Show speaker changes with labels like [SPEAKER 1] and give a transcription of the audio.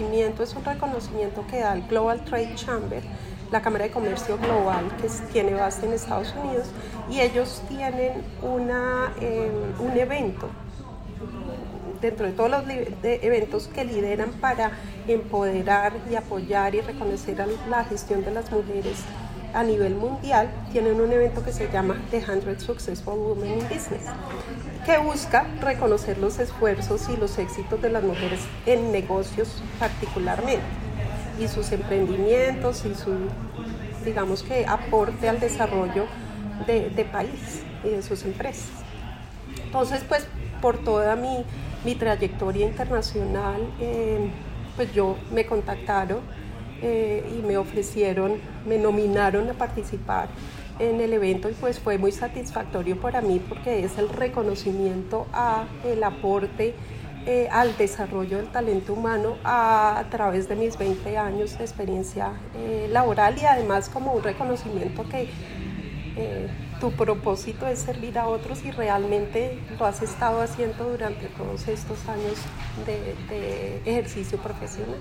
[SPEAKER 1] es un reconocimiento que da el Global Trade Chamber, la Cámara de Comercio Global, que tiene base en Estados Unidos, y ellos tienen una, em, un evento dentro de todos los eventos que lideran para empoderar y apoyar y reconocer la gestión de las mujeres a nivel mundial, tienen un evento que se llama The 100 Successful Women in Business, que busca reconocer los esfuerzos y los éxitos de las mujeres en negocios particularmente, y sus emprendimientos y su, digamos que, aporte al desarrollo de, de país y de sus empresas. Entonces, pues, por toda mi, mi trayectoria internacional, eh, pues yo me contactaron eh, y me ofrecieron, me nominaron a participar en el evento y pues fue muy satisfactorio para mí porque es el reconocimiento a el aporte eh, al desarrollo del talento humano a, través de mis 20 años de experiencia eh, laboral y además como un reconocimiento que tu propósito es servir a otros y realmente lo has estado haciendo durante todos estos años de ejercicio profesional.